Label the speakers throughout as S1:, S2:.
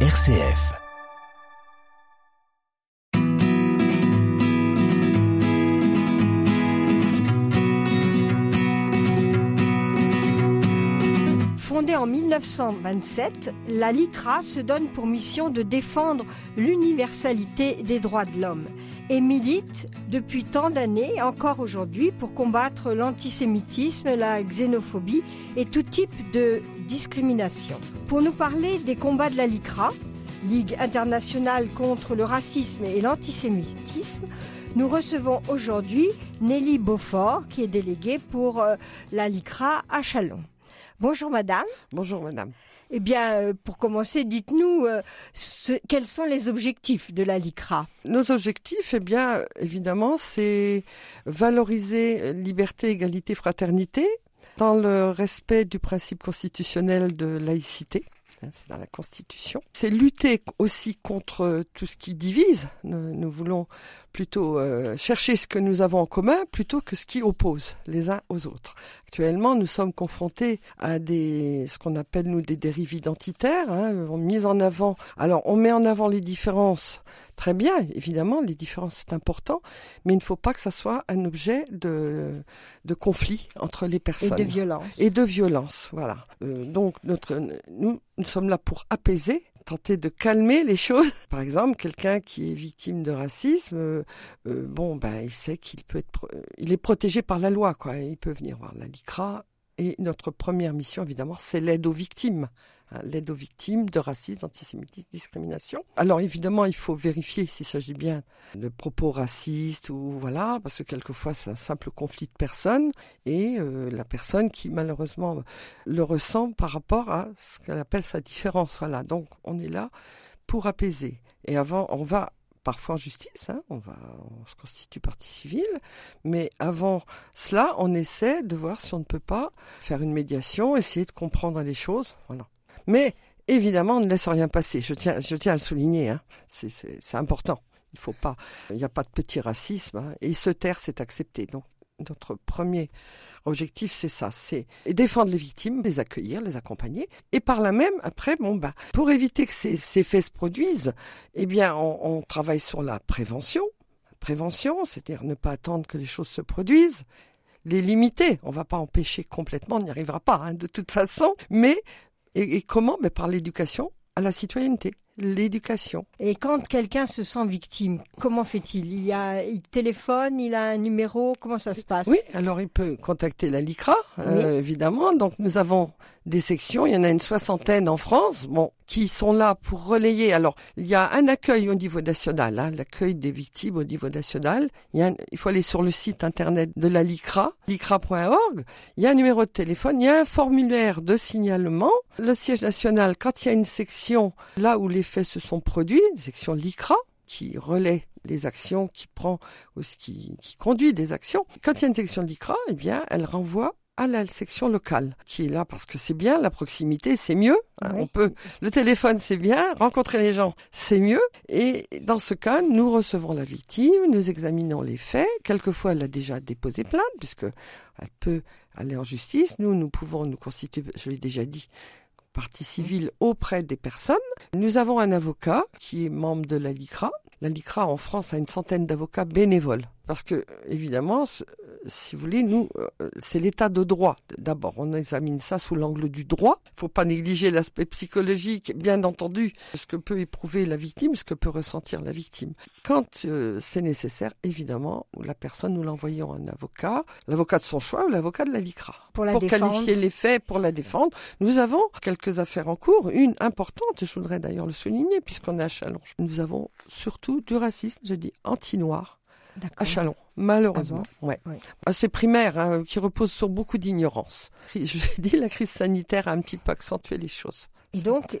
S1: RCF.
S2: Fondée en 1927, la LICRA se donne pour mission de défendre l'universalité des droits de l'homme et milite depuis tant d'années, encore aujourd'hui, pour combattre l'antisémitisme, la xénophobie et tout type de discrimination. Pour nous parler des combats de la LICRA, Ligue internationale contre le racisme et l'antisémitisme, nous recevons aujourd'hui Nelly Beaufort, qui est déléguée pour euh, la LICRA à Chalon. Bonjour madame.
S3: Bonjour madame.
S2: Eh bien, euh, pour commencer, dites-nous euh, quels sont les objectifs de la LICRA?
S3: Nos objectifs, eh bien, évidemment, c'est valoriser liberté, égalité, fraternité dans le respect du principe constitutionnel de laïcité. Hein, c'est dans la Constitution. C'est lutter aussi contre tout ce qui divise. Nous, voulons plutôt euh, chercher ce que nous avons en commun plutôt que ce qui oppose les uns aux autres. Actuellement, nous sommes confrontés à des ce qu'on appelle nous des dérives identitaires, hein, mises en avant. Alors, on met en avant les différences Très bien, évidemment, les différences c'est important, mais il ne faut pas que ça soit un objet de, de conflit entre les personnes.
S2: Et de violence.
S3: Et de violence, voilà. Euh, donc notre, nous, nous sommes là pour apaiser tenter de calmer les choses. Par exemple, quelqu'un qui est victime de racisme, euh, euh, bon, ben, il sait qu'il peut être, il est protégé par la loi, quoi. Il peut venir voir la LICRA. Et notre première mission, évidemment, c'est l'aide aux victimes. L'aide aux victimes de racisme, d'antisémitisme, discrimination. Alors évidemment, il faut vérifier s'il s'agit bien de propos racistes ou voilà, parce que quelquefois c'est un simple conflit de personnes et euh, la personne qui malheureusement le ressent par rapport à ce qu'elle appelle sa différence. Voilà, donc on est là pour apaiser. Et avant, on va parfois en justice, hein, on, on se constitue partie civile, mais avant cela, on essaie de voir si on ne peut pas faire une médiation, essayer de comprendre les choses. Voilà. Mais évidemment, on ne laisse rien passer. Je tiens, je tiens à le souligner. Hein. C'est important. Il faut pas. Il n'y a pas de petit racisme. Hein. Et se taire, c'est accepté. Donc, notre premier objectif, c'est ça, c'est défendre les victimes, les accueillir, les accompagner, et par là même, après, bon bah, pour éviter que ces, faits se produisent, eh bien, on, travaille sur la prévention. Prévention, c'est-à-dire ne pas attendre que les choses se produisent, les limiter. On va pas empêcher complètement, on n'y arrivera pas hein, de toute façon, mais et, comment mais Par l'éducation à la citoyenneté, l'éducation.
S2: Et quand quelqu'un se sent victime, comment fait-il? Il y a, il téléphone, il a un numéro, comment ça se passe?
S3: Oui, alors il peut contacter la LICRA, euh, évidemment. Donc nous avons des sections, il y en a une soixantaine en France, bon, qui sont là pour relayer. Alors, il y a un accueil au niveau national, hein, l'accueil des victimes au niveau national. Il, y a il faut aller sur le site internet de la LICRA, licra.org. Il y a un numéro de téléphone, il y a un formulaire de signalement. Le siège national, quand il y a une section là où les faits se sont produits, une section LICRA, qui relaie les actions, qui prend ou qui, qui conduit des actions. Quand il y a une section LICRA, eh bien, elle renvoie à la section locale qui est là parce que c'est bien la proximité c'est mieux hein, on peut le téléphone c'est bien rencontrer les gens c'est mieux et dans ce cas nous recevons la victime nous examinons les faits quelquefois elle a déjà déposé plainte puisque elle peut aller en justice nous nous pouvons nous constituer je l'ai déjà dit partie civile auprès des personnes. Nous avons un avocat qui est membre de la LICRA. La LICRA en France a une centaine d'avocats bénévoles. Parce que, évidemment, si vous voulez, nous, euh, c'est l'état de droit. D'abord, on examine ça sous l'angle du droit. Il ne faut pas négliger l'aspect psychologique, bien entendu, ce que peut éprouver la victime, ce que peut ressentir la victime. Quand euh, c'est nécessaire, évidemment, la personne, nous l'envoyons un avocat, l'avocat de son choix ou l'avocat de la LICRA.
S2: Pour, la
S3: pour qualifier les faits, pour la défendre. Nous avons quelques affaires en cours, une importante, je voudrais d'ailleurs le souligner, puisqu'on est à Challenge. Nous avons surtout du racisme, je dis anti-noir à Chalon, malheureusement. Ah ouais. C'est primaire, hein, qui repose sur beaucoup d'ignorance. Je dis, la crise sanitaire a un petit peu accentué les choses.
S2: Et donc,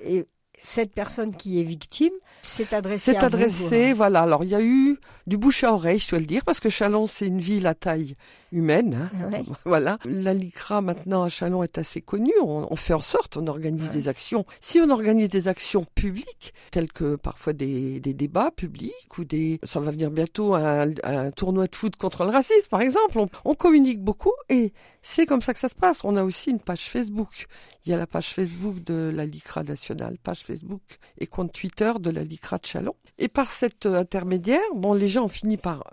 S2: cette personne qui est victime s'est adressée
S3: C'est adressé, voilà. Alors il y a eu du bouche à oreille, je dois le dire, parce que Chalon c'est une ville à taille humaine. hein.
S2: Ouais.
S3: Voilà. La LICRA maintenant à Chalon est assez connue. On, on fait en sorte, on organise des actions. Si on organise des actions publiques, telles que parfois des, des débats publics ou des, ça va venir bientôt un, un tournoi de foot contre le racisme, par exemple. On, on communique beaucoup et c'est comme ça que ça se passe. On a aussi une page Facebook. Il y a la page Facebook de la LICRA nationale, page Facebook et compte Twitter de la LICRA de Chalon. Et par cet euh, intermédiaire, bon, les gens ont fini par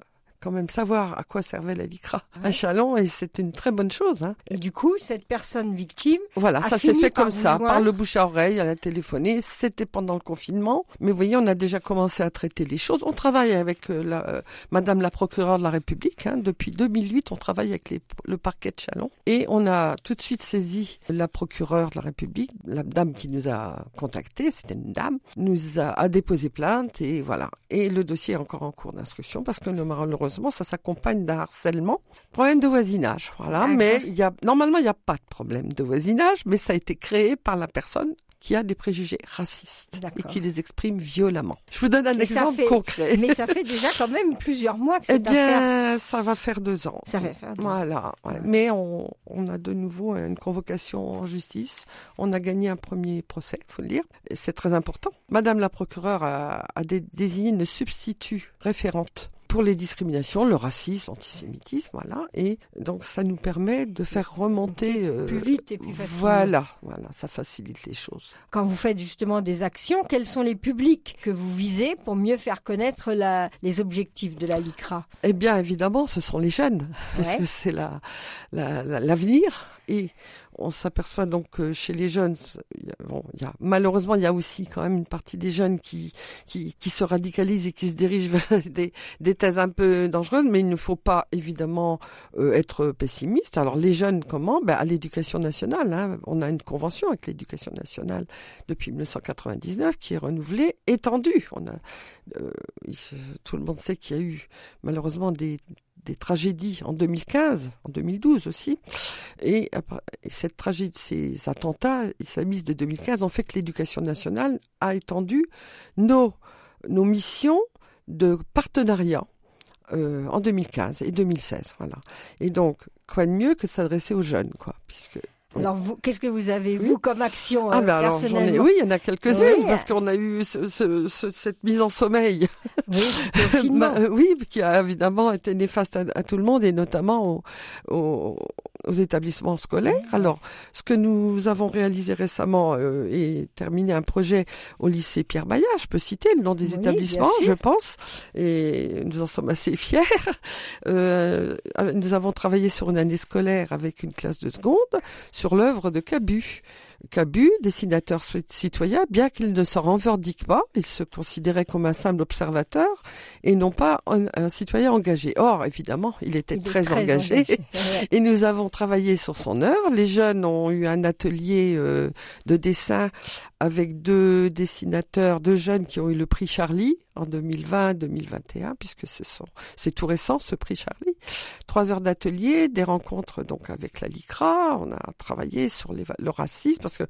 S3: quand même savoir à quoi servait la LICRA à
S2: Ouais.
S3: Chalon et c'est une très bonne chose. Hein.
S2: Et du coup, cette personne victime,
S3: Voilà, ça s'est fait comme ça, par le bouche à oreille, elle a téléphoné, c'était pendant le confinement, mais vous voyez, on a déjà commencé à traiter les choses. On travaille avec euh, la, euh, Madame la procureure de la République, hein. depuis 2008, on travaille avec les- le parquet de Chalon, et on a tout de suite saisi la procureure de la République, la dame qui nous a contactés, c'était une dame, nous a, a déposé plainte, et voilà. Et le dossier est encore en cours d'instruction, parce que malheureusement, ça s'accompagne d'un harcèlement, problème de voisinage, voilà, mais il y a, normalement, il n'y a pas de problème de voisinage, mais ça a été créé par la personne qui a des préjugés racistes et qui les exprime violemment. Je vous donne un exemple
S2: fait-
S3: concret.
S2: mais ça fait déjà quand même plusieurs mois que
S3: Eh
S2: cette
S3: bien,
S2: affaire...
S3: ça va faire deux ans.
S2: Ça va faire deux ans.
S3: Voilà. ouais. Mais on, on a de nouveau une convocation en justice. On a gagné un premier procès, faut le dire. C'est très important. Madame la procureure a, a dé- désigné une substitut référente pour les discriminations, le racisme, l'antisémitisme, voilà. Et donc, ça nous permet de faire remonter euh,
S2: plus vite et plus facilement.
S3: Voilà, voilà, ça facilite les choses.
S2: Quand vous faites justement des actions, quels sont les publics que vous visez pour mieux faire connaître la- les objectifs de la LICRA?
S3: Eh bien, évidemment, ce sont les jeunes, parce que c'est la, la- la- l'avenir. et on s'aperçoit donc que chez les jeunes, bon, il y a, malheureusement, il y a aussi quand même une partie des jeunes qui, qui, qui se radicalisent et qui se dirigent vers des, des un peu dangereuses, mais il ne faut pas évidemment euh, être pessimiste. Alors, les jeunes, comment? Ben, À l'éducation nationale. hein. On a une convention avec l'éducation nationale depuis 1999 qui est renouvelée, étendue. On a, euh, tout le monde sait qu'il y a eu malheureusement des, tragédies en 2015, en 2012 aussi. Et, cette tragédie, ces attentats islamistes de 2015 ont fait que l'éducation nationale a étendu nos missions de partenariat euh, en 2015 et 2016. Voilà. Et donc, quoi de mieux que de s'adresser aux jeunes, quoi, puisque.
S2: Alors, vous, qu'est-ce que vous avez, vous, comme action
S3: ah
S2: euh,
S3: ben alors ai, oui, il y en a quelques-unes
S2: Oui.
S3: parce qu'on a eu ce- ce- ce- cette mise en sommeil
S2: Oui.
S3: Bah, euh, oui, qui a évidemment été néfaste à, à tout le monde et notamment au- au- aux établissements scolaires. Alors, ce que nous avons réalisé récemment euh, et terminé un projet au lycée Pierre Bayard, je peux citer le nom des
S2: Oui,
S3: établissements, je pense, et nous en sommes assez fiers. Euh, nous avons travaillé sur une année scolaire avec une classe de seconde sur l'œuvre de Cabu. Cabu, dessinateur citoyen, bien qu'il ne s'en revendique pas, il se considérait comme un simple observateur et non pas un, un citoyen engagé. Or, évidemment, il était
S2: Il
S3: très, engagé. Et nous avons travaillé sur son œuvre. Les jeunes ont eu un atelier euh, de dessin avec deux dessinateurs, deux jeunes qui ont eu le prix Charlie en 2020-2021, puisque ce sont, c'est tout récent ce prix Charlie. Trois heures d'atelier, des rencontres donc avec la LICRA. On a travaillé sur les le racisme parce que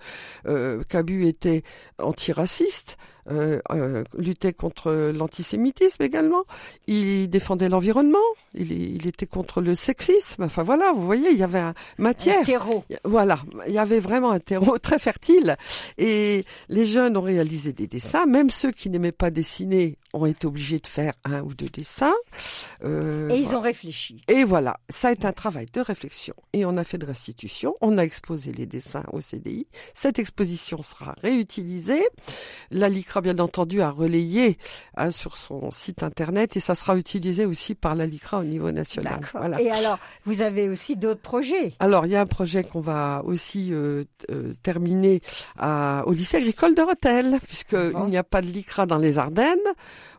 S3: euh, Cabu était antiraciste. Euh, euh, luttait contre l'antisémitisme également. Il défendait l'environnement. Il, il était contre le sexisme. Enfin voilà, vous voyez, il y avait un matière.
S2: Un terreau.
S3: Voilà, il y avait vraiment un terreau très fertile. Et les jeunes ont réalisé des dessins. Même ceux qui n'aimaient pas dessiner ont été obligés de faire un ou deux dessins. Euh,
S2: Et ils
S3: voilà.
S2: ont réfléchi.
S3: Et voilà, ça a été un travail de réflexion. Et on a fait de restitution. On a exposé les dessins au CDI. Cette exposition sera réutilisée. La Bien entendu, a relayé hein, sur son site internet et ça sera utilisé aussi par la LICRA au niveau national.
S2: D'accord.
S3: Voilà.
S2: Et alors, vous avez aussi d'autres projets?
S3: Alors, il y a un projet qu'on va aussi euh, euh, terminer à, au lycée agricole de Rethel, puisqu'il
S2: Bon?
S3: n'y a pas de LICRA dans les Ardennes.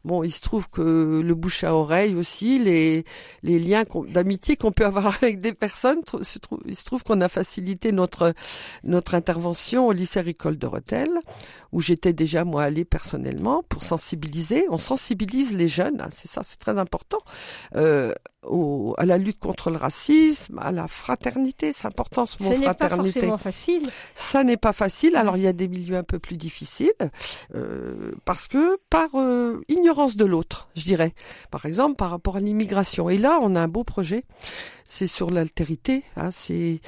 S3: Bon, il se trouve que le bouche à oreille aussi, les, les liens d'amitié qu'on peut avoir avec des personnes, il se trouve qu'on a facilité notre, notre intervention au lycée agricole de Rethel, où j'étais déjà moi allée personnellement pour sensibiliser. On sensibilise les jeunes, hein, c'est ça, c'est très important. Euh, au, à la lutte contre le racisme, à la fraternité. C'est important ce mot
S2: Ce n'est pas
S3: fraternité.
S2: forcément facile.
S3: Ça n'est pas facile. Alors il y a des milieux un peu plus difficiles euh, parce que par euh, ignorance de l'autre, je dirais. Par exemple, par rapport à l'immigration. Et là, on a un beau projet. C'est sur l'altérité. Hein, c'est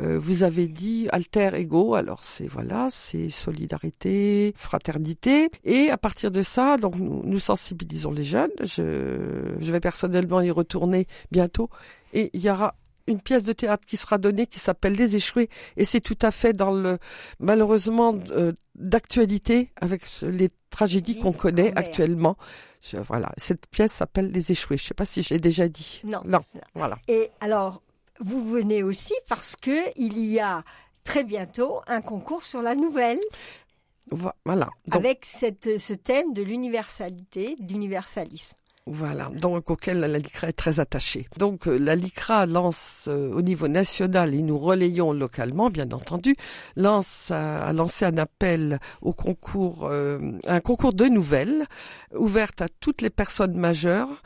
S3: euh, vous avez dit alter ego. Alors c'est voilà, c'est solidarité, fraternité. Et à partir de ça, donc nous, nous sensibilisons les jeunes. Je, je vais personnellement y retourner bientôt. Et il y aura une pièce de théâtre qui sera donnée qui s'appelle Les Échoués et c'est tout à fait dans le malheureusement euh, d'actualité avec les tragédies qu'on connaît actuellement. Je- voilà, cette pièce s'appelle Les Échoués. Je sais pas si je l'ai déjà dit.
S2: Non.
S3: Non. Voilà.
S2: Et alors, vous venez aussi parce que il y a très bientôt un concours sur la nouvelle
S3: Vo- Voilà. Donc,
S2: avec cette, ce thème de l'universalité, d'universalisme.
S3: Voilà, donc auquel la LICRA est très attachée. Donc euh, la LICRA lance euh, au niveau national et nous relayons localement, bien entendu, lance a, a lancé un appel au concours, euh, un concours de nouvelles ouverte à toutes les personnes majeures,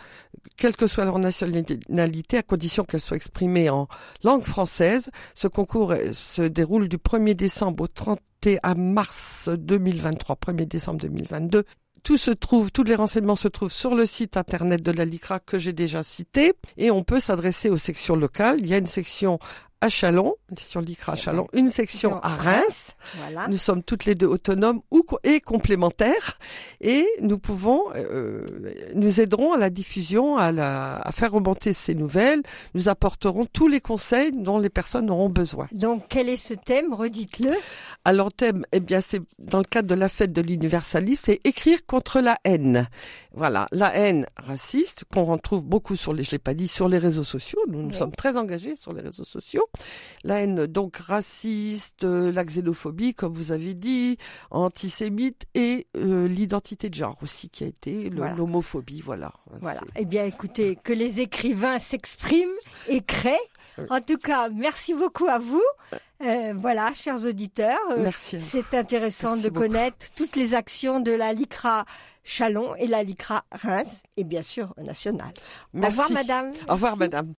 S3: quelle que soit leur nationalité, à condition qu'elles soient exprimées en langue française. Ce concours euh, se déroule du 1er décembre au 31 mars 2023, 1er décembre 2022 tout se trouve, tous les renseignements se trouvent sur le site internet de la LICRA que j'ai déjà cité et on peut s'adresser aux sections locales. Il y a une section à Chalon, section LICRA à Chalon, une section à Reims.
S2: Voilà.
S3: Nous sommes toutes les deux autonomes et complémentaires et nous pouvons, euh, nous aiderons à la diffusion, à, la, à faire remonter ces nouvelles. Nous apporterons tous les conseils dont les personnes auront besoin.
S2: Donc, quel est ce thème? Redites-le.
S3: Alors thème, eh bien c'est dans le cadre de la fête de l'universalisme, c'est écrire contre la haine. Voilà, la haine raciste qu'on retrouve beaucoup sur les, je l'ai pas dit, sur les réseaux sociaux. Nous nous
S2: Oui.
S3: sommes très engagés sur les réseaux sociaux. La haine donc raciste, euh, la xénophobie, comme vous avez dit, antisémite et euh, l'identité de genre aussi qui a été l'homophobie. Voilà.
S2: Voilà. Eh bien, écoutez, que les écrivains s'expriment et créent. En tout cas, merci beaucoup à vous. Euh, voilà, chers auditeurs. euh,
S3: Merci.
S2: C'est intéressant
S3: Merci
S2: de
S3: beaucoup.
S2: connaître toutes les actions de la LICRA Chalon et la LICRA Reims et bien sûr nationale. Au revoir,
S3: Merci.
S2: madame.
S3: Au revoir, madame.